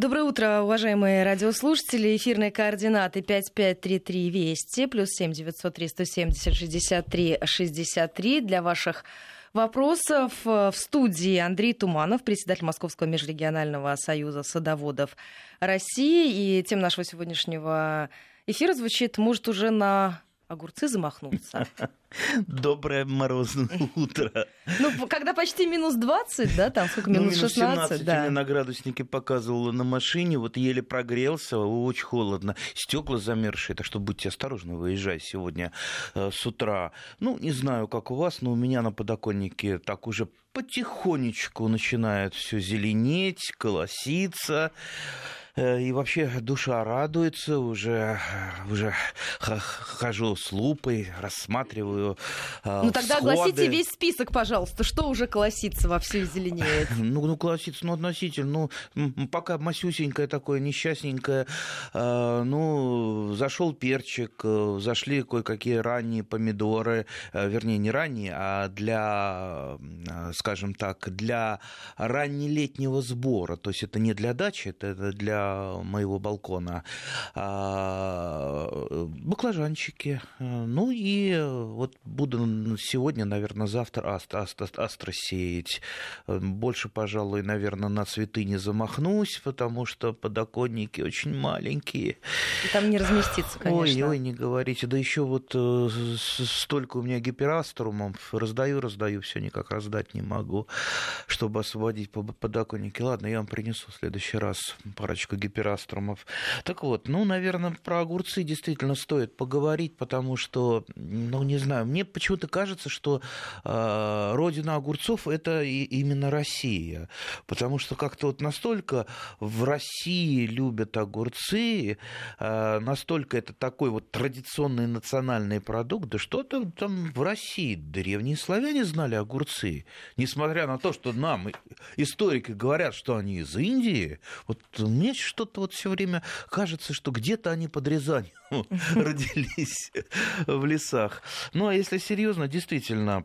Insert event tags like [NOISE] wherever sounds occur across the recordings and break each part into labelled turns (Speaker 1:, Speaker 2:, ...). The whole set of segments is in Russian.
Speaker 1: Доброе утро, уважаемые радиослушатели. Эфирные координаты 5533 Вести, плюс 7 903 170 63 63 для ваших вопросов. В студии Андрей Туманов, председатель Московского межрегионального союза садоводов России. И тем нашего сегодняшнего эфира звучит, может, уже на огурцы замахнуться. [LAUGHS]
Speaker 2: Доброе морозное утро.
Speaker 1: Ну, когда почти минус 20, да, там сколько, минус, ну, минус 16, 17
Speaker 2: да. на градусники показывало на машине, вот еле прогрелся, очень холодно, стекла замерзшие, так что будьте осторожны, выезжай сегодня э, с утра. Ну, не знаю, как у вас, но у меня на подоконнике так уже потихонечку начинает все зеленеть, колоситься. Э, и вообще душа радуется, уже, уже хожу с лупой, рассматриваю
Speaker 1: э, Ну тогда всходы. огласите весь список, пожалуйста, что уже колосится во все зеленеет. [LAUGHS]
Speaker 2: Ну, ну колосится, ну, относительно, ну, пока масюсенькое такое, несчастненькое, э, ну, зашел перчик, зашли кое-какие ранние помидоры, вернее, не ранние, а для, скажем так, для раннелетнего сбора, то есть это не для дачи, это для моего балкона, а, баклажанчики. Ну и вот буду сегодня, наверное, завтра астро, астро, астро сеять. Больше, пожалуй, наверное, на цветы не замахнусь, потому что подоконники очень маленькие.
Speaker 1: И там не разместиться, конечно.
Speaker 2: Ой, ой, не говорите. Да еще вот э, столько у меня гипераструмов. Раздаю, раздаю, все никак раздать не могу, чтобы освободить подоконники. Ладно, я вам принесу в следующий раз парочку гипераструмов. Так вот, ну, наверное, про огурцы действительно стоит поговорить, потому что, ну, не знаю, мне почему-то кажется, что э, родина огурцов это и, именно Россия, потому что как-то вот настолько в России любят огурцы, э, настолько это такой вот традиционный национальный продукт, да что там, там в России древние славяне знали огурцы, несмотря на то, что нам историки говорят, что они из Индии, вот мне что-то вот все время кажется, что где-то они под Рязанью [LAUGHS] родились в лесах. Ну, а если серьезно, действительно,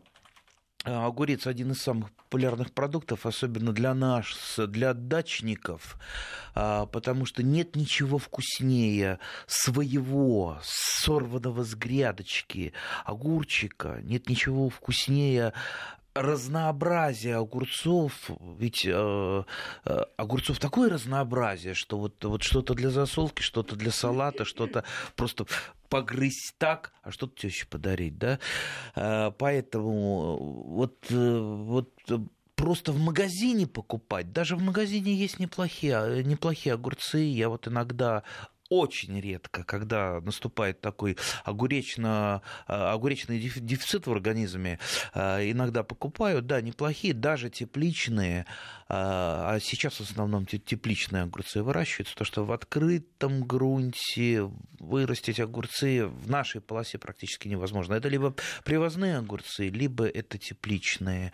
Speaker 2: Огурец один из самых популярных продуктов, особенно для нас, для дачников, а, потому что нет ничего вкуснее своего, сорванного с грядочки огурчика, нет ничего вкуснее разнообразие огурцов, ведь э, э, огурцов такое разнообразие, что вот, вот что-то для засолки, что-то для салата, что-то просто погрызть так, а что-то теще подарить, да? Э, поэтому вот, э, вот просто в магазине покупать. Даже в магазине есть неплохие, неплохие огурцы. Я вот иногда очень редко, когда наступает такой огуречно, а, огуречный дефицит в организме, а, иногда покупают, да, неплохие, даже тепличные, а, а сейчас в основном тепличные огурцы выращиваются, то что в открытом грунте вырастить огурцы в нашей полосе практически невозможно. Это либо привозные огурцы, либо это тепличные.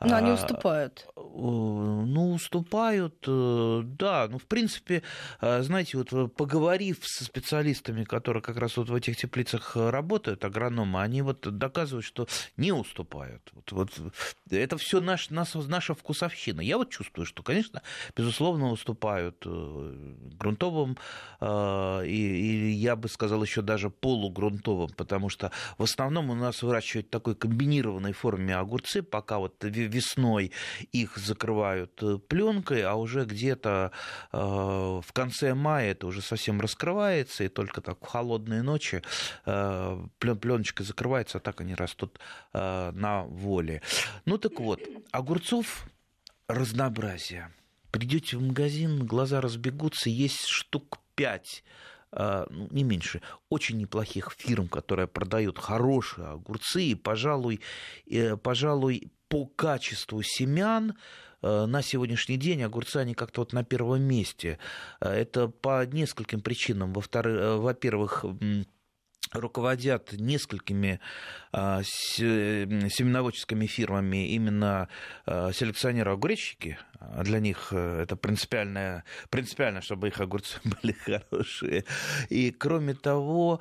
Speaker 1: Но они уступают. Э,
Speaker 2: ну, уступают, э, да. Ну, в принципе, э, знаете, вот поговорив со специалистами, которые как раз вот в этих теплицах работают, агрономы, они вот доказывают, что не уступают. Вот, вот это все наш, наш, наша вкусовщина. Я вот чувствую, что, конечно, безусловно, уступают э, грунтовым, э, и, и я бы сказал, еще даже полугрунтовым, потому что в основном у нас выращивают в такой комбинированной форме огурцы, пока вот весной их закрывают э, пленкой, а уже где-то в конце мая это уже совсем раскрывается, и только так в холодные ночи пленочка закрывается, а так они растут на воле. Ну так вот, огурцов разнообразие. Придете в магазин, глаза разбегутся, есть штук пять а, ну, не меньше, очень неплохих фирм, которые продают хорошие огурцы, и, пожалуй, э, пожалуй по качеству семян э, на сегодняшний день огурцы, они как-то вот на первом месте. Э, это по нескольким причинам. Во-первых, руководят несколькими а, семеноводческими фирмами именно а, селекционеры-огуречники. А для них э, это принципиально, принципиально, чтобы их огурцы [LAUGHS] были хорошие. И кроме того,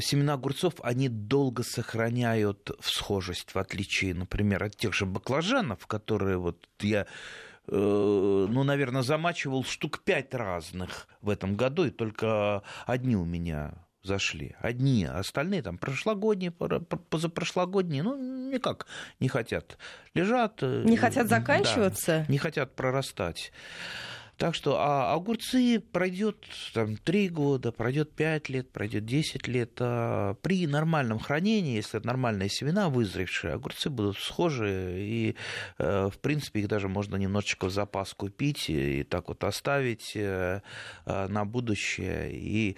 Speaker 2: семена огурцов, они долго сохраняют всхожесть, в отличие, например, от тех же баклажанов, которые вот я ну, наверное, замачивал штук пять разных в этом году, и только одни у меня зашли. Одни, а остальные там прошлогодние, позапрошлогодние, ну, никак не хотят. Лежат.
Speaker 1: Не хотят заканчиваться?
Speaker 2: Да, не хотят прорастать. Так что а огурцы пройдет там, 3 года, пройдет 5 лет, пройдет 10 лет. А при нормальном хранении, если это нормальные семена вызревшие, огурцы будут схожи, и, э, в принципе, их даже можно немножечко в запас купить и так вот оставить э, э, на будущее. И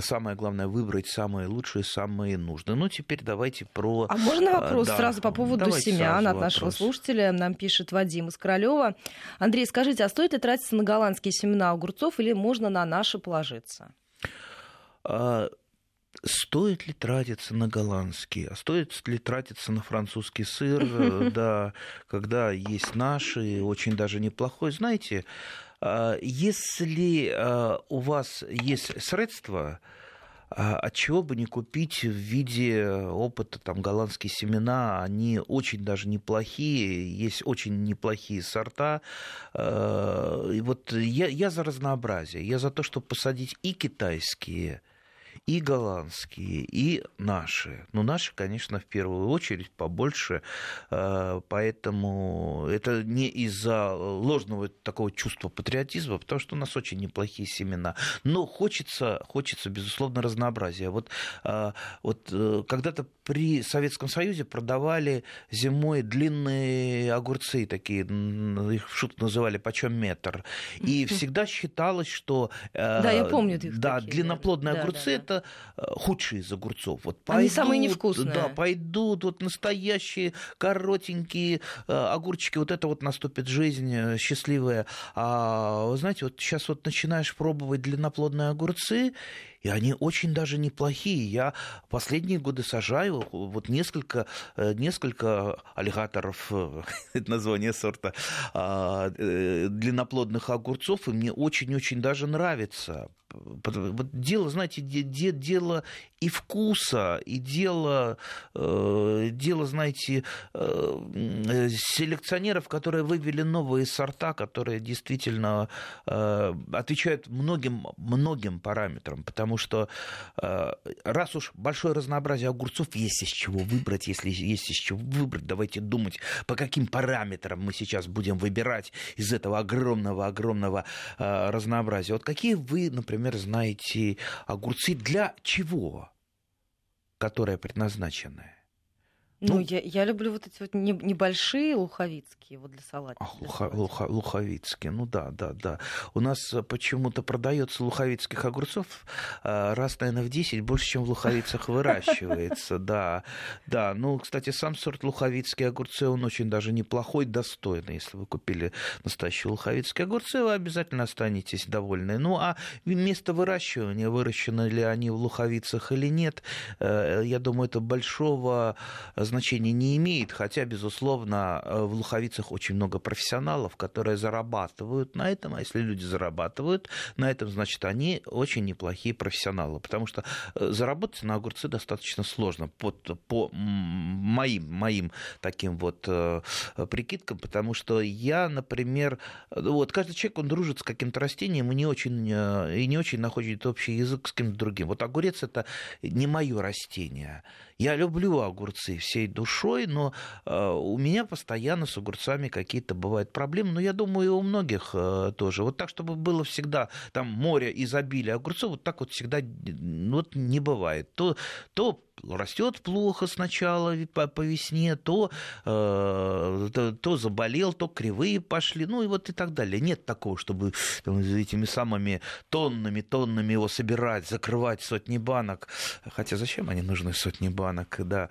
Speaker 2: самое главное, выбрать самые лучшие, самые нужные. Ну, теперь давайте про...
Speaker 1: А можно вопрос да, сразу по поводу семян от нашего вопрос. слушателя? Нам пишет Вадим из Королева. Андрей, скажите, а стоит ли тратиться на голландские семена огурцов или можно на наши положиться?
Speaker 2: А, стоит ли тратиться на голландские, а стоит ли тратиться на французский сыр, [LAUGHS] да, когда есть наши, очень даже неплохой. Знаете, а, если а, у вас есть средства, от чего бы не купить в виде опыта там голландские семена, они очень даже неплохие, есть очень неплохие сорта. Э, и вот я, я за разнообразие, я за то, чтобы посадить и китайские, и голландские, и наши. Ну, наши, конечно, в первую очередь побольше, э, поэтому это не из-за ложного такого чувства патриотизма, потому что у нас очень неплохие семена. Но хочется, хочется безусловно, разнообразия. Вот, э, вот э, когда-то при Советском Союзе продавали зимой длинные огурцы, такие, их в шутку называли почем метр. И [LAUGHS] всегда считалось, что
Speaker 1: да, я помню,
Speaker 2: да, длинноплодные огурцы да. Это Э, худшие из огурцов. Вот
Speaker 1: пойдут, Они самые невкусные.
Speaker 2: Да, пойдут вот настоящие коротенькие э, огурчики, вот это вот наступит жизнь э, счастливая. А вы знаете, вот сейчас вот начинаешь пробовать длинноплодные огурцы, и они очень даже неплохие. Я последние годы сажаю вот несколько, несколько аллигаторов, [LAUGHS] это название сорта, а, длинноплодных огурцов, и мне очень-очень даже нравится. Вот дело, знаете, дело и вкуса, и дело, э, дело знаете, э, селекционеров, которые вывели новые сорта, которые действительно э, отвечают многим, многим параметрам, потому что раз уж большое разнообразие огурцов есть из чего выбрать, если есть из чего выбрать, давайте думать, по каким параметрам мы сейчас будем выбирать из этого огромного-огромного разнообразия. Вот какие вы, например, знаете огурцы для чего? Которая предназначенная.
Speaker 1: Ну, ну я, я люблю вот эти вот небольшие луховицкие вот для салата.
Speaker 2: Ах, луха, луха, луховицкие, ну да, да, да. У нас почему-то продается луховицких огурцов а, раз, наверное, в 10 больше, чем в луховицах [LAUGHS] выращивается, да. Да, ну, кстати, сам сорт луховицкие огурцы, он очень даже неплохой, достойный. Если вы купили настоящие луховицкие огурцы, вы обязательно останетесь довольны. Ну, а место выращивания, выращены ли они в луховицах или нет, э, я думаю, это большого значения не имеет, хотя, безусловно, э, в Луховицах очень много профессионалов, которые зарабатывают на этом, а если люди зарабатывают на этом, значит, они очень неплохие профессионалы, потому что э, заработать на огурцы достаточно сложно под, по моим, моим таким вот э, прикидкам, потому что я, например, вот каждый человек, он дружит с каким-то растением и не очень, и не очень находит общий язык с кем-то другим. Вот огурец это не мое растение. Я люблю огурцы всей душой, но э, у меня постоянно с огурцами какие-то бывают проблемы, но я думаю, и у многих э, тоже. Вот так, чтобы было всегда там море изобилия огурцов, вот так вот всегда вот не бывает. То, то растет плохо сначала по, по весне, то, э, то, то заболел, то кривые пошли, ну и вот и так далее. Нет такого, чтобы там, этими самыми тоннами, тоннами его собирать, закрывать сотни банок. Хотя зачем они нужны сотни банок, да.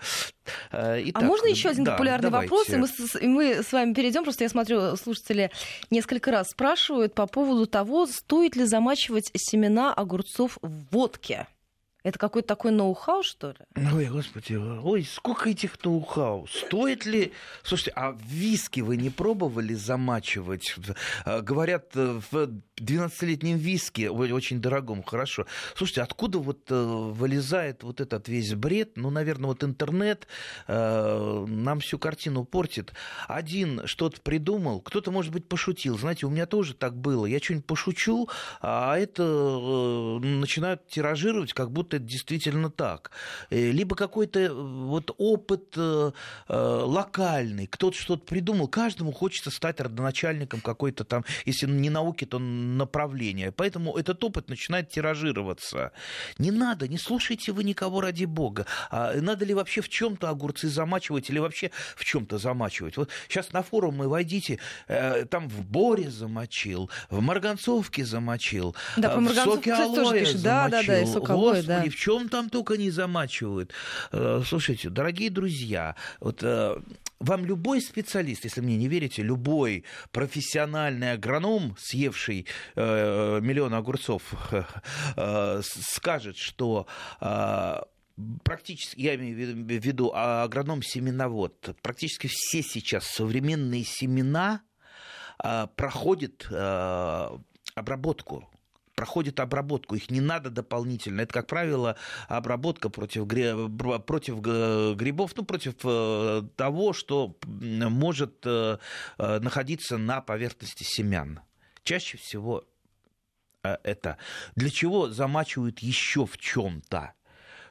Speaker 1: Э, итак, а можно еще один да, популярный давайте. вопрос, и мы, с, и мы с вами перейдем. Просто я смотрю, слушатели несколько раз спрашивают по поводу того, стоит ли замачивать семена огурцов в водке. Это какой-то такой ноу-хау, что ли?
Speaker 2: Ой, господи, ой, сколько этих ноу-хау. Стоит ли... Слушайте, а виски вы не пробовали замачивать? А, говорят, э, в 12-летнем виске, очень дорогом, хорошо. Слушайте, откуда вот э, вылезает вот этот весь бред? Ну, наверное, вот интернет э, нам всю картину портит. Один что-то придумал, кто-то, может быть, пошутил. Знаете, у меня тоже так было. Я что-нибудь пошучу, а это э, начинают тиражировать, как будто это действительно так. Либо какой-то вот опыт локальный, кто-то что-то придумал. Каждому хочется стать родоначальником какой-то там, если не науки, то направления. Поэтому этот опыт начинает тиражироваться. Не надо, не слушайте вы никого ради бога. А надо ли вообще в чем-то огурцы замачивать или вообще в чем-то замачивать? Вот сейчас на форум мы войдите, там в Боре замочил, в Марганцовке замочил,
Speaker 1: да, по
Speaker 2: в соке алоэ
Speaker 1: тоже пишут. Да, да, да, и сок алоэ, да.
Speaker 2: В чем там только не замачивают. Э, слушайте, дорогие друзья, вот э, вам любой специалист, если мне не верите, любой профессиональный агроном, съевший э, миллион огурцов, [LAUGHS] э, скажет, что э, практически, я имею в виду агроном-семеновод, практически все сейчас современные семена проходят обработку проходят обработку, их не надо дополнительно. Это, как правило, обработка против, против грибов, ну, против того, что может находиться на поверхности семян. Чаще всего это. Для чего замачивают еще в чем-то?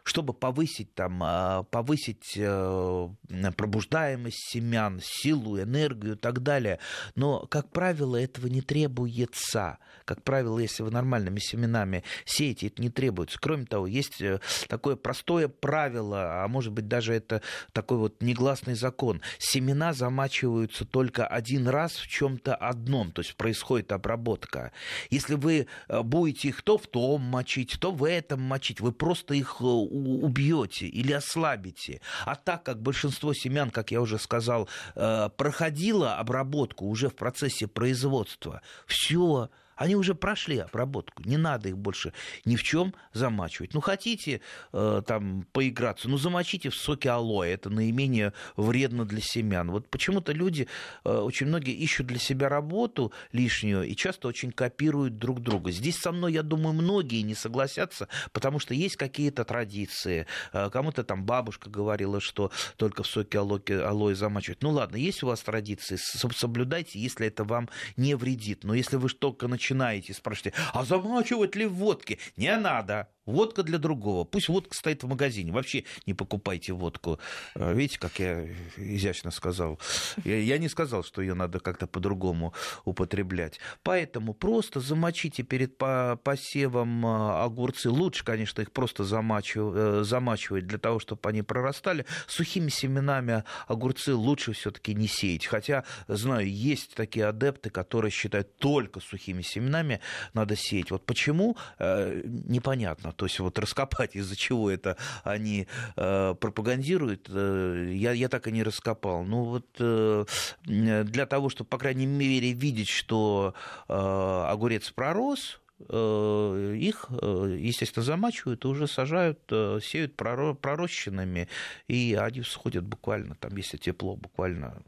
Speaker 2: Чтобы повысить, там, а, повысить э, пробуждаемость семян, силу, энергию и так далее. Но, как правило, этого не требуется. Как правило, если вы нормальными семенами сеете, это не требуется. Кроме того, есть э, такое простое правило, а может быть даже это такой вот негласный закон. Семена замачиваются только один раз в чем-то одном, то есть происходит обработка. Если вы э, будете их то в том мочить, то в этом мочить, вы просто их убьете или ослабите. А так как большинство семян, как я уже сказал, э, проходило обработку уже в процессе производства, все, они уже прошли обработку, не надо их больше ни в чем замачивать. Ну, хотите э, там поиграться, ну, замочите в соке алоэ, это наименее вредно для семян. Вот почему-то люди, э, очень многие ищут для себя работу лишнюю и часто очень копируют друг друга. Здесь со мной, я думаю, многие не согласятся, потому что есть какие-то традиции. Э, кому-то там бабушка говорила, что только в соке алоэ, алоэ замачивать. Ну, ладно, есть у вас традиции, соблюдайте, если это вам не вредит. Но если вы только начинаете начинаете, спрашиваете, а замачивать ли в водке? Не надо. Водка для другого. Пусть водка стоит в магазине. Вообще не покупайте водку. А, видите, как я изящно сказал. Я, я не сказал, что ее надо как-то по-другому употреблять. Поэтому просто замочите перед посевом а, огурцы. Лучше, конечно, их просто замачивать, э, замачивать для того, чтобы они прорастали. Сухими семенами огурцы лучше все-таки не сеять. Хотя, знаю, есть такие адепты, которые считают только сухими семенами надо сеять. Вот почему, э, непонятно. То есть вот раскопать, [LAUGHS] из-за чего это они э, пропагандируют, э, я, я так и не раскопал. Ну вот э, для того, чтобы, по крайней мере, видеть, что огурец пророс, их, естественно, замачивают и уже сажают, сеют пророщенными, и они всходят буквально, там, если тепло, буквально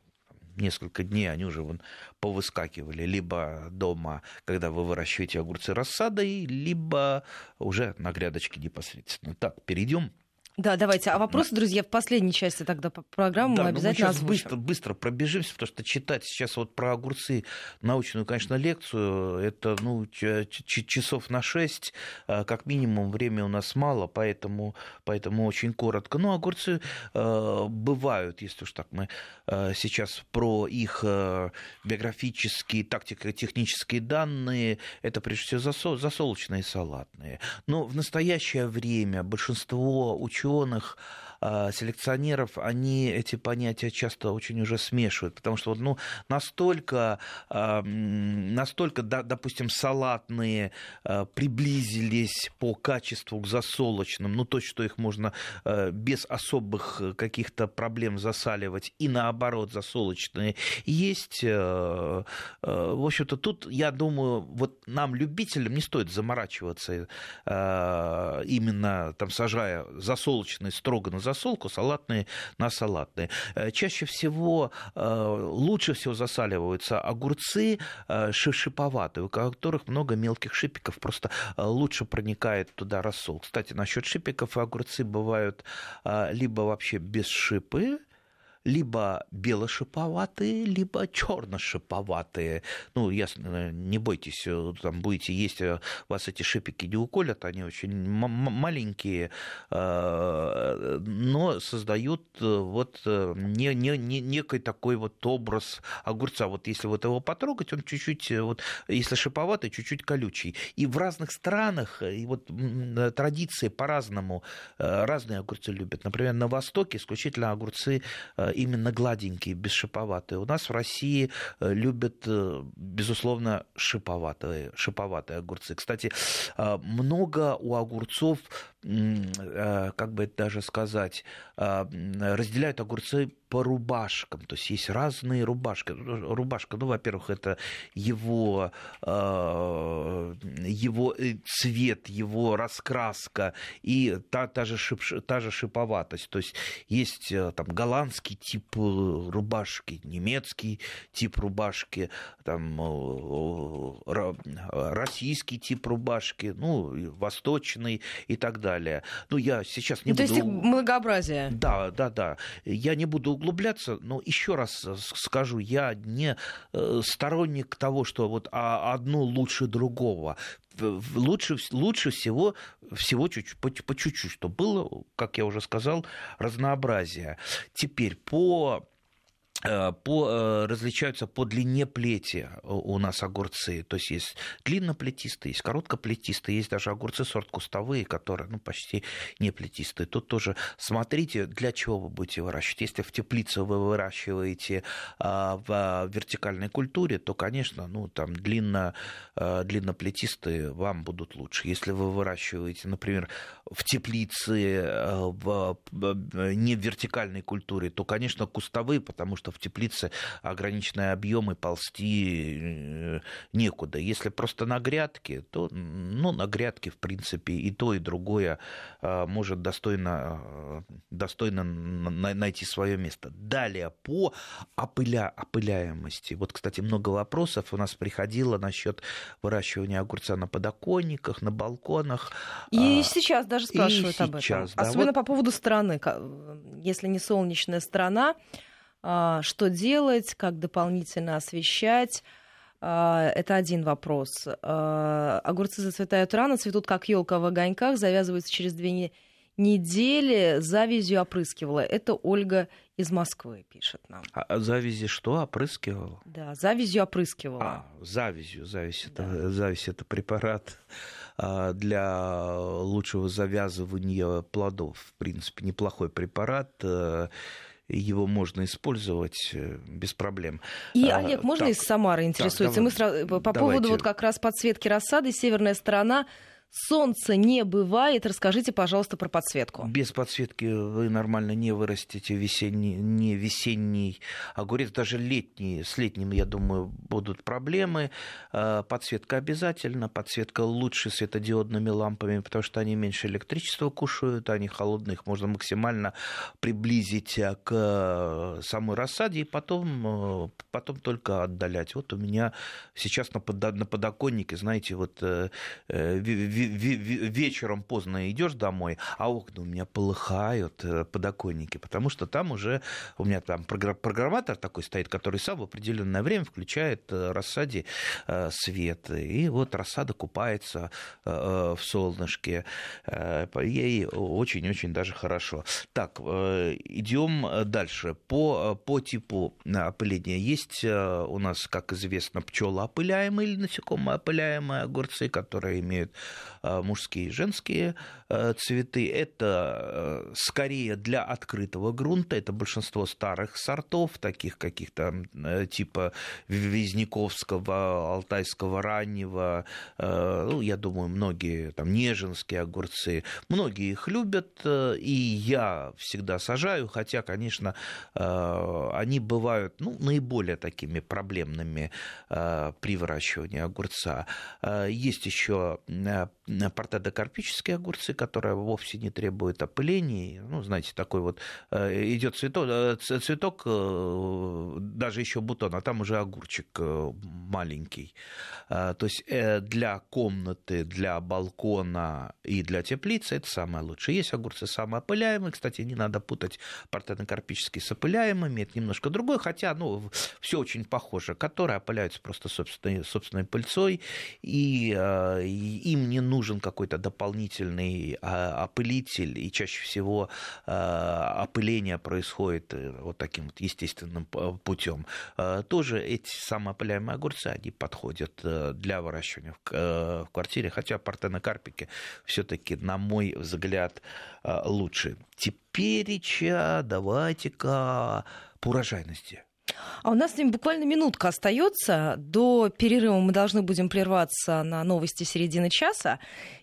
Speaker 2: несколько дней они уже вон повыскакивали либо дома, когда вы выращиваете огурцы рассадой, либо уже на грядочке непосредственно. Так, перейдем
Speaker 1: да, давайте. А вопросы, друзья, в последней части тогда программы да, мы обязательно
Speaker 2: мы сейчас быстро, быстро пробежимся, потому что читать сейчас вот про огурцы научную, конечно, лекцию, это ну, часов на шесть, а, как минимум, время у нас мало, поэтому, поэтому очень коротко. Ну, огурцы э, бывают, если уж так мы э, сейчас про их э, биографические, тактико-технические данные, это прежде всего засол, засолочные салатные. Но в настоящее время большинство ученых ученых селекционеров, они эти понятия часто очень уже смешивают, потому что ну, настолько, настолько, допустим, салатные приблизились по качеству к засолочным, ну то, что их можно без особых каких-то проблем засаливать, и наоборот засолочные есть. В общем-то, тут, я думаю, вот нам, любителям, не стоит заморачиваться именно там сажая засолочные строго на засолку, салатные на салатные. Э, чаще всего э, лучше всего засаливаются огурцы э, шиповатые, у которых много мелких шипиков, просто лучше проникает туда рассол. Кстати, насчет шипиков огурцы бывают либо вообще без шипы, либо белошиповатые, либо черношиповатые. Ну, ясно, не бойтесь, э, там будете есть, э, вас эти шипики не уколят, они очень маленькие, э, но создают вот не, не, не, некий такой вот образ огурца. Вот если вот его потрогать, он чуть-чуть, вот, если шиповатый, чуть-чуть колючий. И в разных странах, и вот традиции по-разному, разные огурцы любят. Например, на Востоке исключительно огурцы именно гладенькие, бесшиповатые. У нас в России э, любят, э, безусловно, шиповатые, шиповатые огурцы. Кстати, э, много у огурцов, как бы это даже сказать, разделяют огурцы по рубашкам. То есть есть разные рубашки. Рубашка, ну, во-первых, это его, э, его э, цвет, его раскраска и та, та, же шип, та же шиповатость. То есть есть э, там голландский тип рубашки, немецкий тип рубашки, там российский тип рубашки, ну, восточный и так далее. Ну, я сейчас не
Speaker 1: ну,
Speaker 2: буду...
Speaker 1: То есть многообразие.
Speaker 2: Да, да, да. Я не буду углубляться, но еще раз э, скажу, я не э, сторонник того, что вот а, одно лучше другого. Лучше, лучше всего, всего чуть, по, по чуть-чуть, чтобы было, как я уже сказал, разнообразие. Теперь по по, э, различаются по длине плети у нас огурцы. То есть есть длинноплетистые, есть короткоплетистые, есть даже огурцы сорт кустовые, которые ну, почти не плетистые. Тут тоже смотрите, для чего вы будете выращивать. Если в теплице вы выращиваете а, в вертикальной культуре, то, конечно, ну, там длинно, э, длинноплетистые вам будут лучше. Если вы выращиваете, например, в теплице в, не в вертикальной культуре, то, конечно, кустовые, потому что в теплице ограниченные объемы ползти э, некуда. Если просто на грядке, то ну, на грядке, в принципе, и то, и другое э, может достойно, э, достойно найти свое место. Далее, по опыля, опыляемости. Вот, кстати, много вопросов у нас приходило насчет выращивания огурца на подоконниках, на балконах.
Speaker 1: И а, сейчас даже спрашивают
Speaker 2: и
Speaker 1: об
Speaker 2: сейчас,
Speaker 1: этом. Да, Особенно вот... по поводу страны. Если не солнечная страна, что делать, как дополнительно освещать. А, это один вопрос. А, огурцы зацветают рано, цветут как елка в огоньках, завязываются через две недели. Завязью опрыскивала. Это Ольга из Москвы пишет нам.
Speaker 2: А завязи что опрыскивала?
Speaker 1: Да, завязью опрыскивала.
Speaker 2: А, завязью. Завязь, да. это, завязь это препарат для лучшего завязывания плодов. В принципе, неплохой препарат его можно использовать э, без проблем.
Speaker 1: И, а, Олег, можно так, из Самары интересуется? Так, Мы сразу, по давайте. поводу вот как раз подсветки рассады, северная сторона Солнца не бывает. Расскажите, пожалуйста, про подсветку.
Speaker 2: Без подсветки вы нормально не вырастите весенний, не весенний огурец, даже летний. С летним, я думаю, будут проблемы. А, подсветка обязательно. Подсветка лучше светодиодными лампами, потому что они меньше электричества кушают, они холодные, их можно максимально приблизить к э, самой рассаде и потом, э, потом только отдалять. Вот у меня сейчас на подоконнике, знаете, вот э, вечером поздно идешь домой, а окна у меня полыхают, э, подоконники, потому что там уже у меня там программатор такой стоит, который сам в определенное время включает э, рассаде э, свет. И вот рассада купается в солнышке. Ей очень-очень даже хорошо. Так, идем дальше. По, по типу опыления есть у нас, как известно, пчелоопыляемые или насекомоопыляемые огурцы, которые имеют мужские и женские цветы. Это скорее для открытого грунта. Это большинство старых сортов, таких каких-то типа Визняковского, Алтайского раннего. Ну, я думаю, многие там неженские огурцы. Многие их любят, и я всегда сажаю, хотя, конечно, они бывают ну, наиболее такими проблемными при выращивании огурца. Есть еще портедокарпические огурцы, которые вовсе не требуют опыления. Ну, знаете, такой вот э, идет цветок, э, цветок э, даже еще бутон, а там уже огурчик маленький. То есть для комнаты, для балкона и для теплицы это самое лучшее. Есть огурцы самоопыляемые, кстати, не надо путать портедокарпические с опыляемыми, это немножко другое, хотя, ну, все очень похоже, которые опыляются просто собственной, собственной пыльцой, и, и им не нужен какой-то дополнительный а, опылитель, и чаще всего а, опыление происходит э, вот таким вот естественным путем. А, тоже эти самоопыляемые огурцы, они подходят э, для выращивания э, в квартире, хотя партенокарпики все-таки, на мой взгляд, лучше. Теперь, давайте-ка по урожайности.
Speaker 1: А у нас с ним буквально минутка остается. До перерыва мы должны будем прерваться на новости середины часа.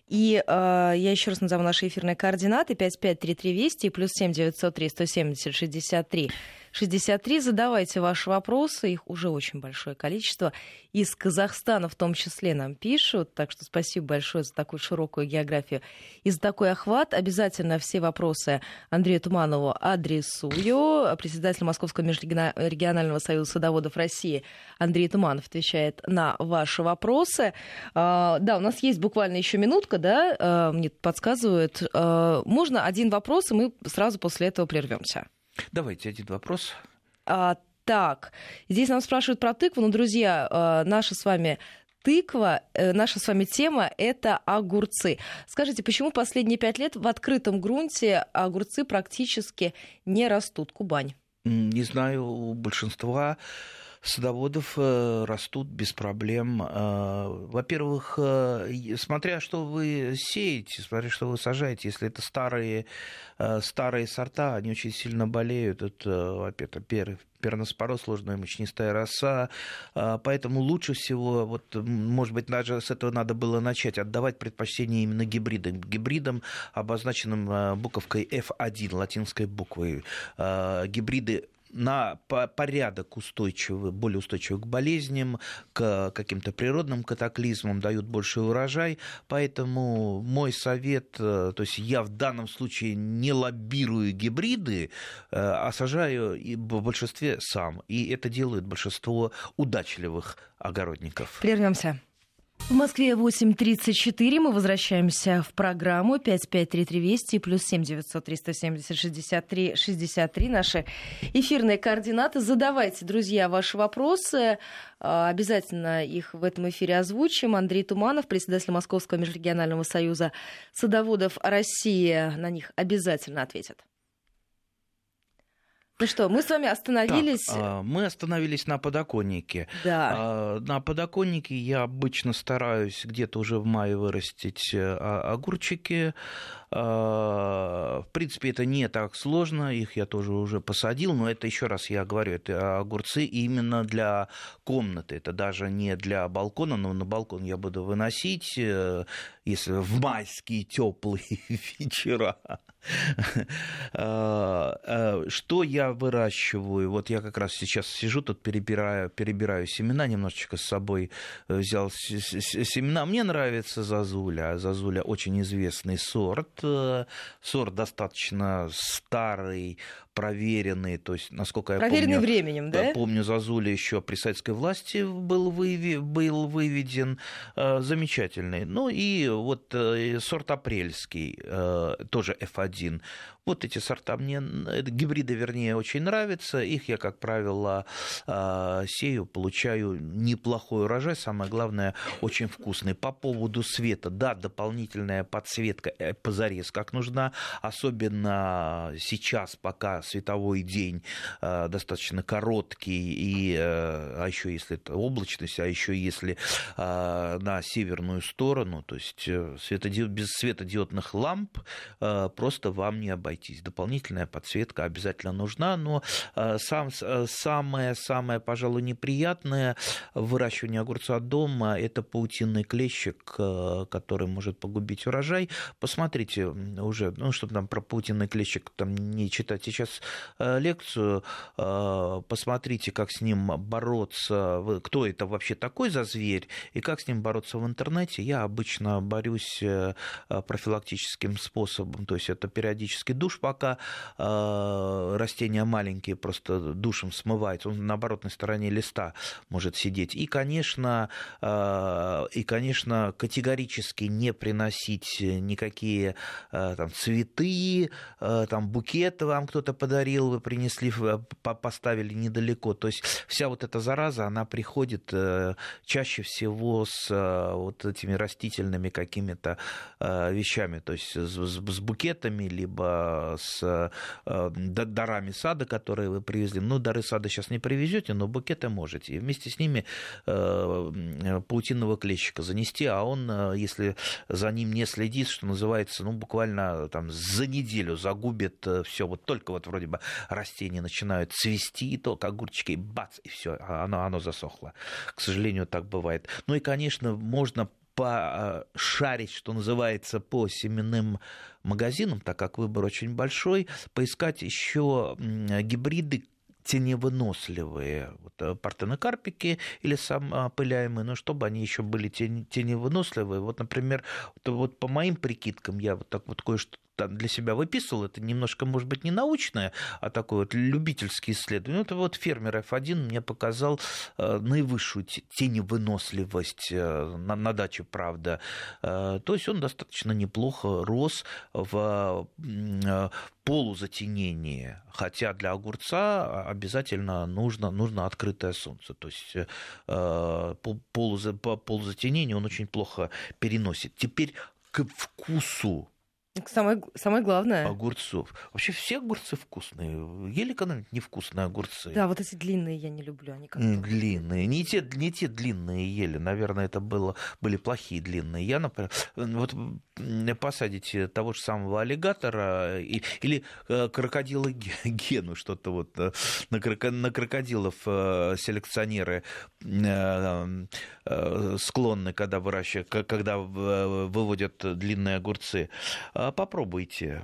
Speaker 1: И э, я еще раз назову наши эфирные координаты. 5533 Вести и плюс 7 903 170 63 63. Задавайте ваши вопросы, их уже очень большое количество. Из Казахстана в том числе нам пишут, так что спасибо большое за такую широкую географию и за такой охват. Обязательно все вопросы Андрею Туманову адресую. Председатель Московского межрегионального союза садоводов России Андрей Туманов отвечает на ваши вопросы. А, да, у нас есть буквально еще минутка, да, а, мне подсказывают. А, можно один вопрос, и мы сразу после этого прервемся.
Speaker 2: Давайте один вопрос.
Speaker 1: А, так, здесь нам спрашивают про тыкву. Ну, друзья, а, наша с вами тыква, э, наша с вами тема – это огурцы. Скажите, почему последние пять лет в открытом грунте огурцы практически не растут? Кубань.
Speaker 2: Не знаю, у большинства садоводов э, растут без проблем. Э, во-первых, э, смотря что вы сеете, смотря что вы сажаете, если это старые, старые сорта, они очень сильно болеют. Это, во-первых, перноспороз, сложная мучнистая роса. Поэтому лучше всего, вот, может быть, даже с этого надо было начать, отдавать предпочтение именно гибридам. Гибридам, обозначенным буковкой F1, латинской буквой. Гибриды на порядок устойчивы, более устойчивы к болезням, к каким-то природным катаклизмам, дают больше урожай. Поэтому мой совет, э, то есть я в данном случае не лоббирую гибриды, э, а сажаю в большинстве сам. И это делают большинство удачливых огородников.
Speaker 1: Прервемся. В Москве 8.34. Мы возвращаемся в программу 5533 Вести плюс 7 900 370 63 63. Наши эфирные координаты. Задавайте, друзья, ваши вопросы. А, обязательно их в этом эфире озвучим. Андрей Туманов, председатель Московского межрегионального союза садоводов России, на них обязательно ответит. Ну что, мы с вами остановились. Так,
Speaker 2: а, мы остановились на подоконнике.
Speaker 1: Да.
Speaker 2: А, на подоконнике я обычно стараюсь где-то уже в мае вырастить э, огурчики. А, в принципе, это не так сложно, их я тоже уже посадил, но это еще раз я говорю, это огурцы именно для комнаты, это даже не для балкона, но на балкон я буду выносить, э, если в майские теплые [LAUGHS] вечера. А, а, что я выращиваю? Вот я как раз сейчас сижу тут, перебираю, перебираю семена, немножечко с собой э, взял семена. Мне нравится зазуля. Зазуля очень известный сорт. Э, сорт достаточно старый, проверенный, то есть, насколько я
Speaker 1: Проверенный
Speaker 2: помню...
Speaker 1: временем, да?
Speaker 2: Помню, Зазуля еще при советской власти был, выви, был выведен э, замечательный. Ну и вот э, сорт апрельский, э, тоже F1. Вот эти сорта мне, гибриды, вернее, очень нравятся. Их я, как правило, сею, получаю неплохой урожай. Самое главное, очень вкусный. По поводу света, да, дополнительная подсветка позарез как нужна. Особенно сейчас, пока световой день достаточно короткий, и, а еще если это облачность, а еще если на северную сторону, то есть светодиод, без светодиодных ламп просто вам не обойтись. Дополнительная подсветка обязательно нужна, но сам, самое, самое, пожалуй, неприятное в выращивании огурца дома – это паутинный клещик, который может погубить урожай. Посмотрите уже, ну, чтобы там про паутинный клещик там не читать сейчас э, лекцию, э, посмотрите, как с ним бороться, кто это вообще такой за зверь, и как с ним бороться в интернете. Я обычно борюсь э, профилактическим способом, то есть это периодический душ, пока растения маленькие, просто душем смывается, он на оборотной стороне листа может сидеть. И, конечно, и, конечно, категорически не приносить никакие там, цветы, там, букет вам кто-то подарил, принесли, поставили недалеко. То есть вся вот эта зараза, она приходит э, чаще всего с э, вот этими растительными какими-то э, вещами, то есть с букетами, либо с дарами сада, которые вы привезли. Ну, дары сада сейчас не привезете, но букеты можете. И вместе с ними паутинного клещика занести, а он, если за ним не следит, что называется, ну, буквально там за неделю загубит все. Вот только вот вроде бы растения начинают цвести, и только огурчики, и бац, и все, а оно, оно засохло. К сожалению, так бывает. Ну и, конечно, можно пошарить, что называется, по семенным магазинам, так как выбор очень большой, поискать еще гибриды теневыносливые вот, э, партенокарпики или самопыляемые, но чтобы они еще были теневыносливые. Вот, например, вот, вот по моим прикидкам я вот так вот кое-что для себя выписывал, это немножко, может быть, не научное, а такое вот любительское исследование. Это вот фермер F1 мне показал э, наивысшую теневыносливость э, на, на даче, правда. То есть он достаточно неплохо рос в полузатенение, хотя для огурца обязательно нужно, нужно открытое солнце. То есть э, полузатенение он очень плохо переносит. Теперь к вкусу
Speaker 1: Самое, самое главное.
Speaker 2: Огурцов. Вообще все огурцы вкусные. Ели когда-нибудь невкусные огурцы?
Speaker 1: Да, вот эти длинные я не люблю. Они как-то...
Speaker 2: Длинные. Не те, не те длинные ели. Наверное, это было, были плохие длинные. Я, например, вот посадите того же самого аллигатора или э, крокодила Гену, что-то вот э, на, крокодилов э, селекционеры склонны, когда выращивают, когда выводят длинные огурцы попробуйте,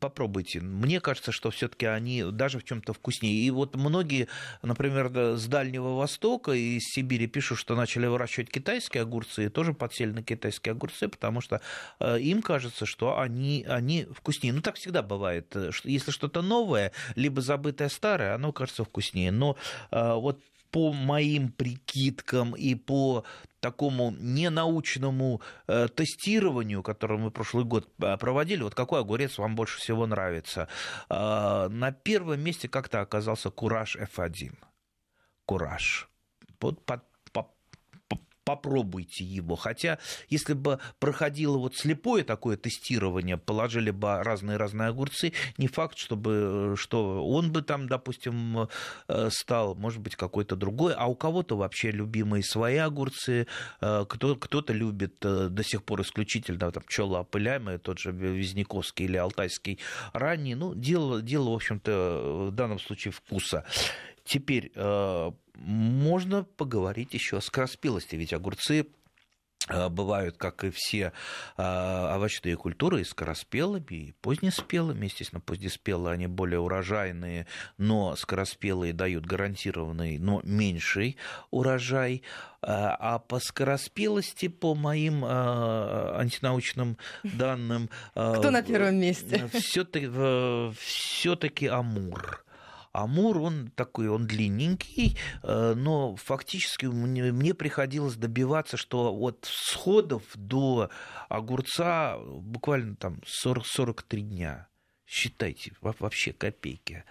Speaker 2: попробуйте. Мне кажется, что все-таки они даже в чем-то вкуснее. И вот многие, например, с Дальнего Востока и из Сибири пишут, что начали выращивать китайские огурцы, и тоже подсели на китайские огурцы, потому что э, им кажется, что они, они вкуснее. Ну, так всегда бывает. Если что-то новое, либо забытое старое, оно кажется вкуснее. Но э, вот по моим прикидкам и по такому ненаучному э, тестированию, которое мы прошлый год э, проводили, вот какой огурец вам больше всего нравится? Э, на первом месте как-то оказался Кураж F1. Кураж. Вот под попробуйте его. Хотя, если бы проходило вот слепое такое тестирование, положили бы разные-разные огурцы, не факт, чтобы, что он бы там, допустим, э, стал, может быть, какой-то другой, а у кого-то вообще любимые свои огурцы, э, кто, кто-то любит э, до сих пор исключительно там, пчелоопыляемые, тот же Визняковский или Алтайский ранний, ну, дело, дело, в общем-то, в данном случае вкуса. Теперь можно поговорить еще о скороспелости, ведь огурцы э, бывают, как и все э, овощные культуры, и скороспелыми, и позднеспелыми. Естественно, позднеспелые они более урожайные, но скороспелые дают гарантированный, но меньший урожай. Э, а по скороспелости, по моим антинаучным данным...
Speaker 1: Кто на первом месте?
Speaker 2: Все-таки Амур. Амур, он такой, он длинненький, э, но фактически мне, приходилось добиваться, что от сходов до огурца буквально там 40, 43 дня. Считайте, вообще копейки.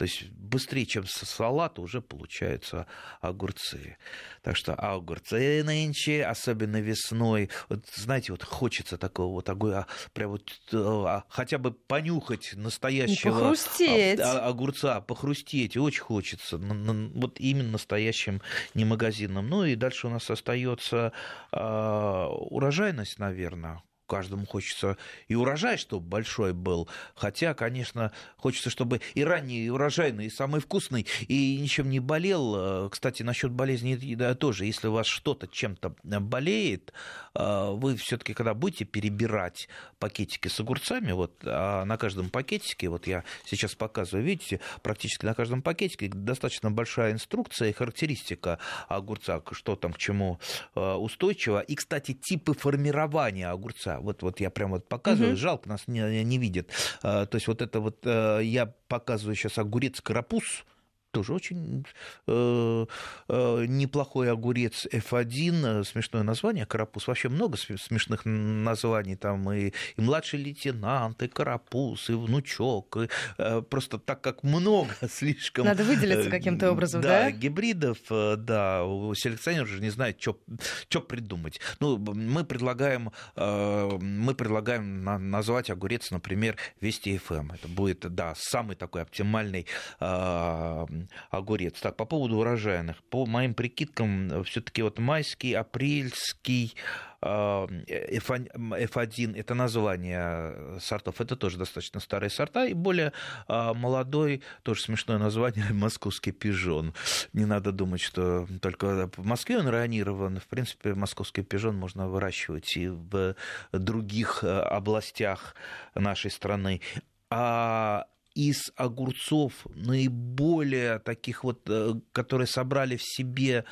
Speaker 2: То есть быстрее, чем со салата, уже получаются огурцы. Так что огурцы нынче, особенно весной, вот, знаете, вот хочется такого вот огурца, прям вот а, хотя бы понюхать настоящего
Speaker 1: похрустеть.
Speaker 2: огурца, похрустеть, очень хочется. Вот именно настоящим, не магазинным. Ну и дальше у нас остается урожайность, наверное каждому хочется и урожай, чтобы большой был. Хотя, конечно, хочется, чтобы и ранний, и урожайный, и самый вкусный, и ничем не болел. Э, кстати, насчет болезни да, тоже. Если у вас что-то чем-то болеет, э, вы все-таки, когда будете перебирать пакетики с огурцами, вот а на каждом пакетике, вот я сейчас показываю, видите, практически на каждом пакетике достаточно большая инструкция и характеристика огурца, что там к чему э, устойчиво. И, кстати, типы формирования огурца вот, вот я прям вот показываю, угу. жалко, нас не, не видит. А, то есть вот это вот э, я показываю сейчас огурец карапуз, тоже очень э, э, неплохой огурец F1, смешное название, карапуз. Вообще много смешных названий, там и, и младший лейтенант, и карапуз, и внучок. И, э, просто так как много [LAUGHS] слишком...
Speaker 1: Надо выделиться э, каким-то образом, да?
Speaker 2: Да, гибридов, э, да, селекционер же не знает, что придумать. Ну, мы предлагаем, э, мы предлагаем назвать огурец, например, Вести FM. Это будет, да, самый такой оптимальный огурец. Так, по поводу урожайных. По моим прикидкам, все-таки вот майский, апрельский, F1 это название сортов, это тоже достаточно старые сорта, и более а, молодой, тоже смешное название, [LAUGHS] московский пижон. Не надо думать, что только в Москве он районирован. В принципе, московский пижон можно выращивать и в других а, областях нашей страны. А из огурцов наиболее таких вот, э, которые собрали в себе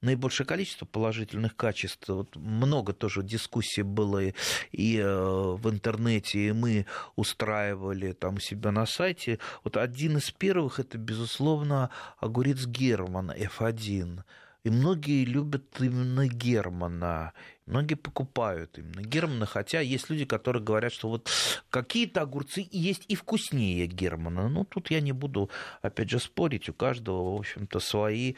Speaker 2: наибольшее количество положительных качеств. Вот много тоже дискуссий было и, и э, в интернете, и мы устраивали там у себя на сайте. Вот один из первых это, безусловно, огурец Герман F1. И многие любят именно Германа. Многие покупают именно Германа, хотя есть люди, которые говорят, что вот какие-то огурцы есть и вкуснее Германа. Ну, тут я не буду, опять же, спорить. У каждого, в общем-то, свои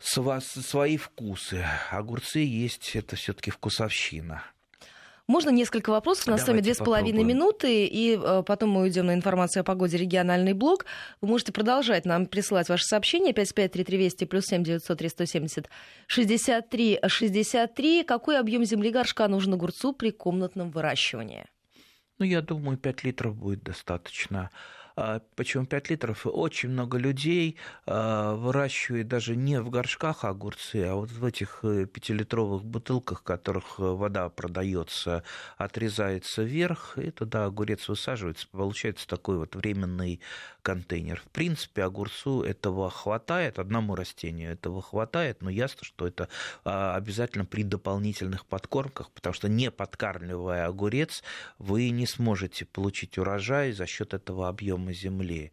Speaker 2: свои вкусы. Огурцы есть, это все-таки вкусовщина.
Speaker 1: Можно несколько вопросов? У нас Давайте с вами две с половиной минуты, и э, потом мы уйдем на информацию о погоде региональный блог. Вы можете продолжать нам присылать ваши сообщения. 553320 плюс 7 900 370 63 63. Какой объем земли горшка нужен огурцу при комнатном выращивании?
Speaker 2: Ну, я думаю, 5 литров будет достаточно. А, почему 5 литров? Очень много людей а, выращивают даже не в горшках огурцы, а вот в этих э, пятилитровых бутылках, в которых э, вода продается, отрезается вверх, и туда огурец высаживается, получается такой вот временный контейнер. В принципе, огурцу этого хватает, одному растению этого хватает, но ясно, что это а, обязательно при дополнительных подкормках, потому что не подкармливая огурец, вы не сможете получить урожай за счет этого объема объема земли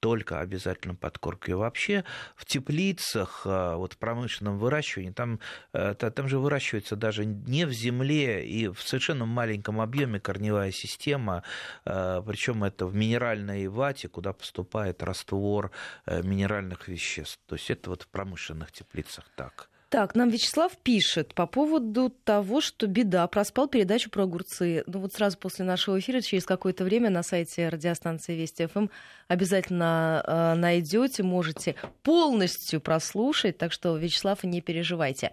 Speaker 2: только обязательно подкормки. Вообще в теплицах, а, вот в промышленном выращивании, там, э, там же выращивается даже не в земле и в совершенно маленьком объеме корневая система, а, причем это в минеральной вате, куда поступает раствор э, минеральных веществ. То есть это вот в промышленных теплицах так.
Speaker 1: Так, нам Вячеслав пишет по поводу того, что беда, проспал передачу про огурцы. Ну вот сразу после нашего эфира, через какое-то время на сайте радиостанции Вести ФМ обязательно э, найдете, можете полностью прослушать, так что, Вячеслав, не переживайте.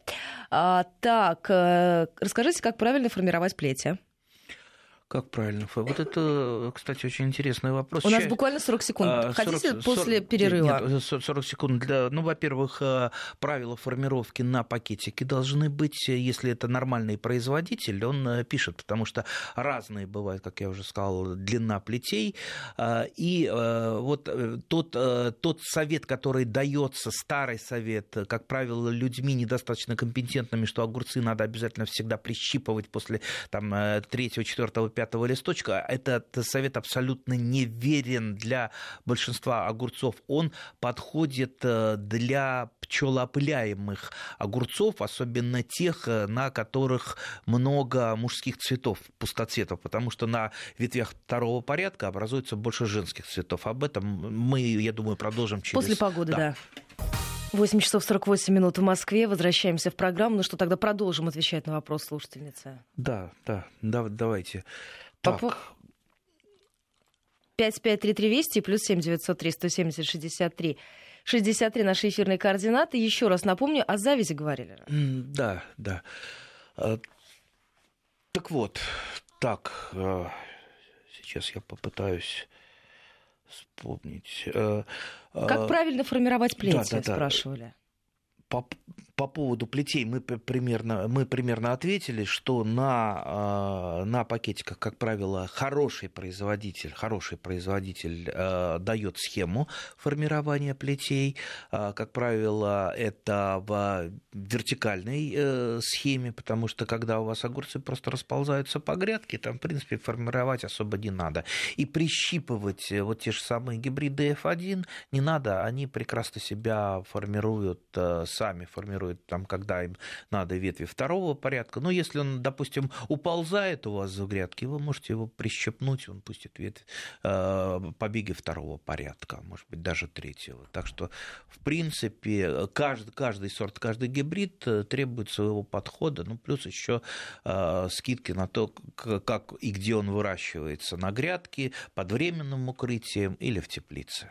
Speaker 1: А, так, э, расскажите, как правильно формировать плети?
Speaker 2: Как правильно? Вот это, кстати, очень интересный вопрос.
Speaker 1: У нас буквально 40 секунд. 40, Хотите 40, после перерыва?
Speaker 2: Нет, 40 секунд. Для, ну, во-первых, э, правила формировки на пакетике должны быть, если это нормальный производитель, он э, пишет, потому что разные бывают, как я уже сказал, длина плетей. Э, и вот тот, тот совет, который дается, старый совет, как правило, людьми недостаточно компетентными, что огурцы надо обязательно всегда прищипывать после там, третьего, четвертого, пятого листочка. Этот совет абсолютно неверен для большинства огурцов. Он подходит для пчелоопыляемых огурцов, особенно тех, на которых много мужских цветов, пустоцветов, потому что на ветвях второго порядка образуется больше женских цветов. Об этом мы, я думаю, продолжим через...
Speaker 1: После погоды, да. да. 8 часов 48 минут в Москве. Возвращаемся в программу. Ну что, тогда продолжим отвечать на вопрос слушательницы.
Speaker 2: Да, да, да давайте.
Speaker 1: Так. 5533 Вести плюс 7 903 170 63 63 наши эфирные координаты. Еще раз напомню, о завязи говорили.
Speaker 2: Да, да. А, так вот, так, а, сейчас я попытаюсь вспомнить.
Speaker 1: Как а, правильно формировать плеть, да, да, спрашивали?
Speaker 2: По, по поводу плетей мы примерно, мы примерно ответили, что на, а, на пакетиках, как правило, хороший производитель, хороший производитель э, дает схему формирования плетей. Э, как правило, это в вертикальной э, схеме, потому что когда у вас огурцы просто расползаются по грядке, там, в принципе, формировать особо не надо. И прищипывать вот те же самые гибриды F1 не надо, они прекрасно себя формируют, сами формируют формирует, там, когда им надо ветви второго порядка. Но если он, допустим, уползает у вас за грядки, вы можете его прищепнуть, он пустит ветвь, э, побеги второго порядка, может быть, даже третьего. Так что, в принципе, каждый, каждый сорт, каждый гибрид э, требует своего подхода, ну, плюс еще э, скидки на то, как и где он выращивается, на грядке, под временным укрытием или в теплице.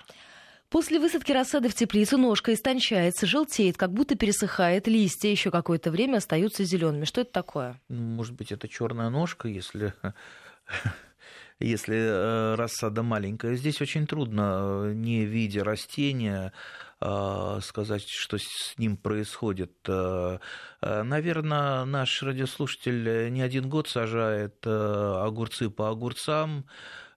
Speaker 1: После высадки рассады в теплицу ножка истончается, желтеет, как будто пересыхает, листья еще какое-то время остаются зелеными. Что это такое?
Speaker 2: Ну, может быть, это черная ножка, если [LAUGHS] если э, рассада маленькая. Здесь очень трудно, э, не видя растения, э, сказать, что с ним происходит. Наверное, наш радиослушатель не один год сажает огурцы по огурцам,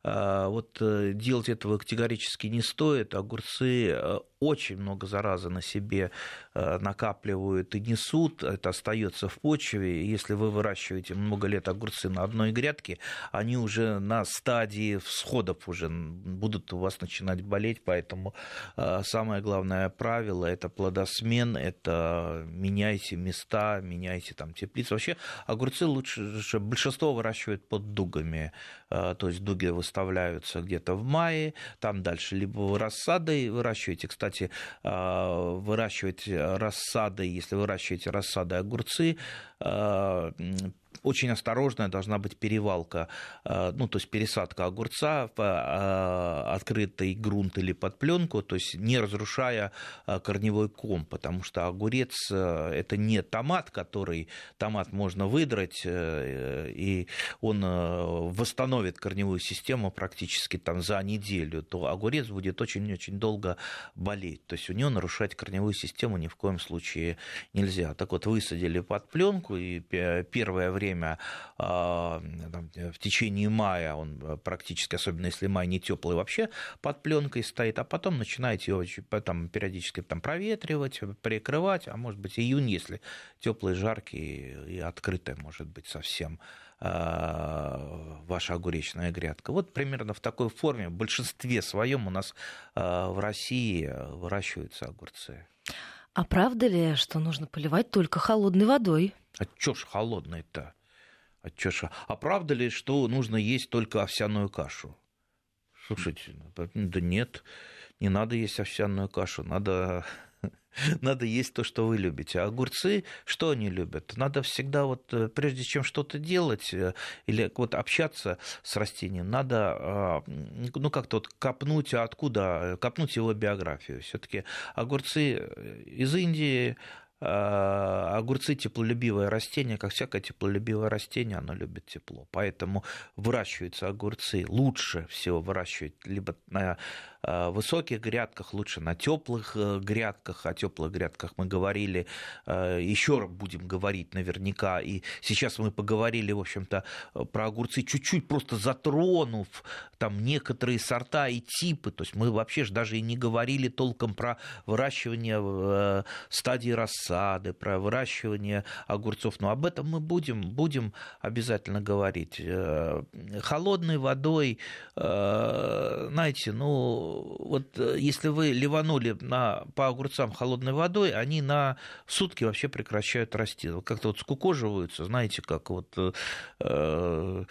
Speaker 2: вот э, делать этого категорически не стоит. Огурцы э, очень много заразы на себе э, накапливают и несут, это остается в почве. Если вы выращиваете много лет огурцы на одной грядке, они уже на стадии всходов уже будут у вас начинать болеть, поэтому э, самое главное правило – это плодосмен, это меняйте места, меняйте там теплицы. Вообще огурцы лучше, большинство выращивают под дугами, то есть дуги выставляются где-то в мае, там дальше либо рассадой выращиваете, кстати, а, выращивать рассады, если выращиваете рассады огурцы, а, очень осторожная должна быть перевалка, э, ну, то есть пересадка огурца в э, открытый грунт или под пленку, то есть не разрушая э, корневой ком, потому что огурец это не томат, который томат можно выдрать, и он восстановит корневую систему практически там за неделю, то огурец будет очень-очень долго болеть. То есть у него нарушать корневую систему ни в коем случае нельзя. Так вот, высадили под пленку, и первое время время, а, в течение мая, он э, практически, особенно если май не теплый, вообще под пленкой стоит, а потом начинаете его там, периодически там, проветривать, прикрывать, а может быть июнь, если теплый, жаркий и открытый, может быть, совсем а, ваша огуречная грядка. Вот примерно в такой форме в большинстве своем у нас а, в России выращиваются огурцы.
Speaker 1: А правда ли, что нужно поливать только холодной водой?
Speaker 2: А чё ж холодной-то? А, ж, а правда ли, что нужно есть только овсяную кашу? Слушайте, да нет, не надо есть овсяную кашу, надо, [LAUGHS] надо есть то, что вы любите. А огурцы, что они любят? Надо всегда вот, э, прежде чем что-то делать э, или вот общаться с растением, надо, а, ну, как-то вот копнуть, откуда, копнуть его биографию. все таки огурцы из Индии, огурцы теплолюбивое растение, как всякое теплолюбивое растение, оно любит тепло. Поэтому выращиваются огурцы лучше всего выращивать либо на высоких грядках, лучше на теплых грядках. О теплых грядках мы говорили, еще раз будем говорить наверняка. И сейчас мы поговорили, в общем-то, про огурцы, чуть-чуть просто затронув там некоторые сорта и типы. То есть мы вообще же даже и не говорили толком про выращивание в стадии рассады, про выращивание огурцов. Но об этом мы будем, будем обязательно говорить. Холодной водой, знаете, ну вот если вы ливанули на, по огурцам холодной водой, они на сутки вообще прекращают расти. Как-то вот скукоживаются, знаете, как вот э,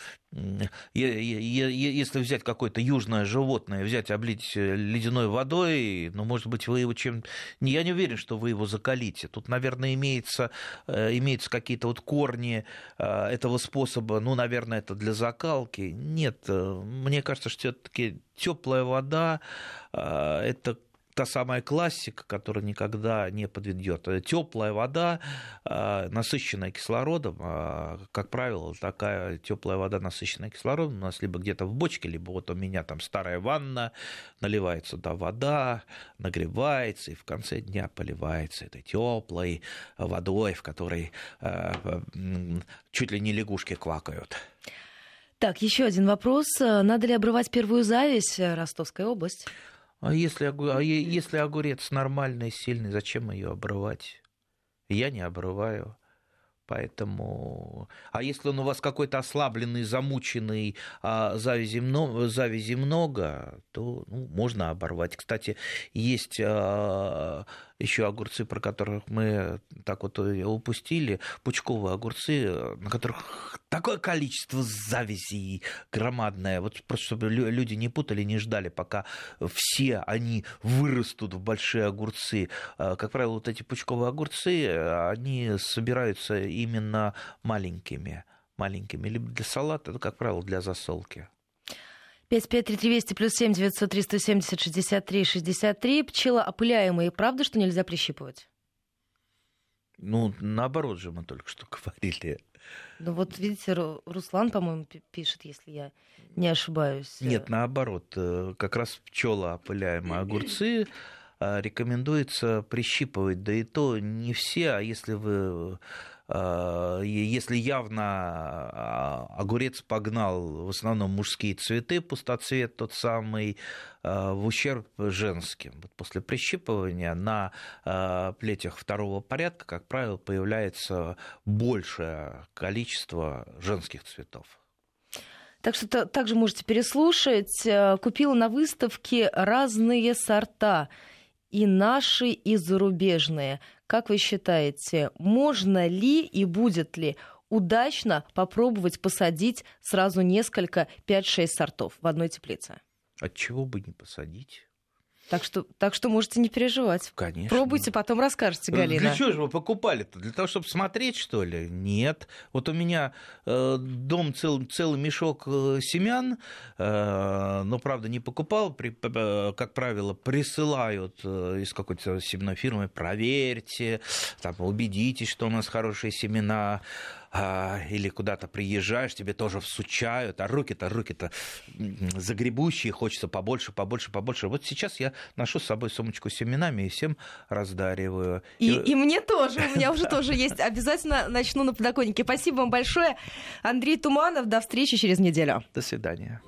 Speaker 2: если взять какое-то южное животное, взять, облить ледяной водой, ну, может быть, вы его чем... Я не уверен, что вы его закалите. Тут, наверное, имеется, э, имеются какие-то вот корни э, этого способа, ну, наверное, это для закалки. Нет, мне кажется, что все-таки теплая вода это та самая классика, которая никогда не подведет. Теплая вода, а, насыщенная кислородом, а, как правило, такая теплая вода, насыщенная кислородом, у нас либо где-то в бочке, либо вот у меня там старая ванна, наливается туда вода, нагревается и в конце дня поливается этой теплой водой, в которой чуть ли не лягушки квакают.
Speaker 1: Так, еще один вопрос. Надо ли обрывать первую зависть Ростовская область?
Speaker 2: А если, а если огурец нормальный, сильный, зачем ее обрывать? Я не обрываю. Поэтому, а если он у вас какой-то ослабленный, замученный, а завязи много, завязи много то ну, можно оборвать. Кстати, есть а, еще огурцы, про которых мы так вот упустили, пучковые огурцы, на которых такое количество завязей громадное. Вот просто чтобы люди не путали, не ждали, пока все они вырастут в большие огурцы. А, как правило, вот эти пучковые огурцы, они собираются именно маленькими маленькими, либо для салата, как правило, для засолки.
Speaker 1: 553320 плюс 7 903 170 63 63. Пчелоопыляемые. Правда, что нельзя прищипывать?
Speaker 2: Ну, наоборот же мы только что [LAUGHS] говорили.
Speaker 1: Ну вот видите, Руслан, по-моему, пишет, если я не ошибаюсь.
Speaker 2: Нет, наоборот, э, как раз пчелоопыляемые огурцы э, рекомендуется прищипывать, да и то не все, а если вы если явно а, огурец погнал в основном мужские цветы, пустоцвет тот самый, э, в ущерб женским. Вот после прищипывания на э, плетях второго порядка, как правило, появляется большее количество женских цветов.
Speaker 1: Так что также можете переслушать. Купила на выставке разные сорта и наши, и зарубежные. Как вы считаете, можно ли и будет ли удачно попробовать посадить сразу несколько, 5-6 сортов в одной теплице?
Speaker 2: От чего бы не посадить?
Speaker 1: Так что, так что можете не переживать.
Speaker 2: Конечно.
Speaker 1: Пробуйте, потом расскажете, Галина.
Speaker 2: Для чего же вы покупали-то? Для того, чтобы смотреть, что ли? Нет. Вот у меня э, дом цел, целый мешок э, семян, э, но, правда, не покупал. При, э, как правило, присылают э, из какой-то семенной фирмы. Проверьте, там, убедитесь, что у нас хорошие семена а, или куда-то приезжаешь, тебе тоже всучают, а руки-то, руки-то загребущие, хочется побольше, побольше, побольше. Вот сейчас я ношу с собой сумочку с семенами и всем раздариваю.
Speaker 1: И, и... и мне тоже, у меня [LAUGHS] уже тоже есть. Обязательно начну на подоконнике. Спасибо вам большое. Андрей Туманов, до встречи через неделю.
Speaker 2: До свидания.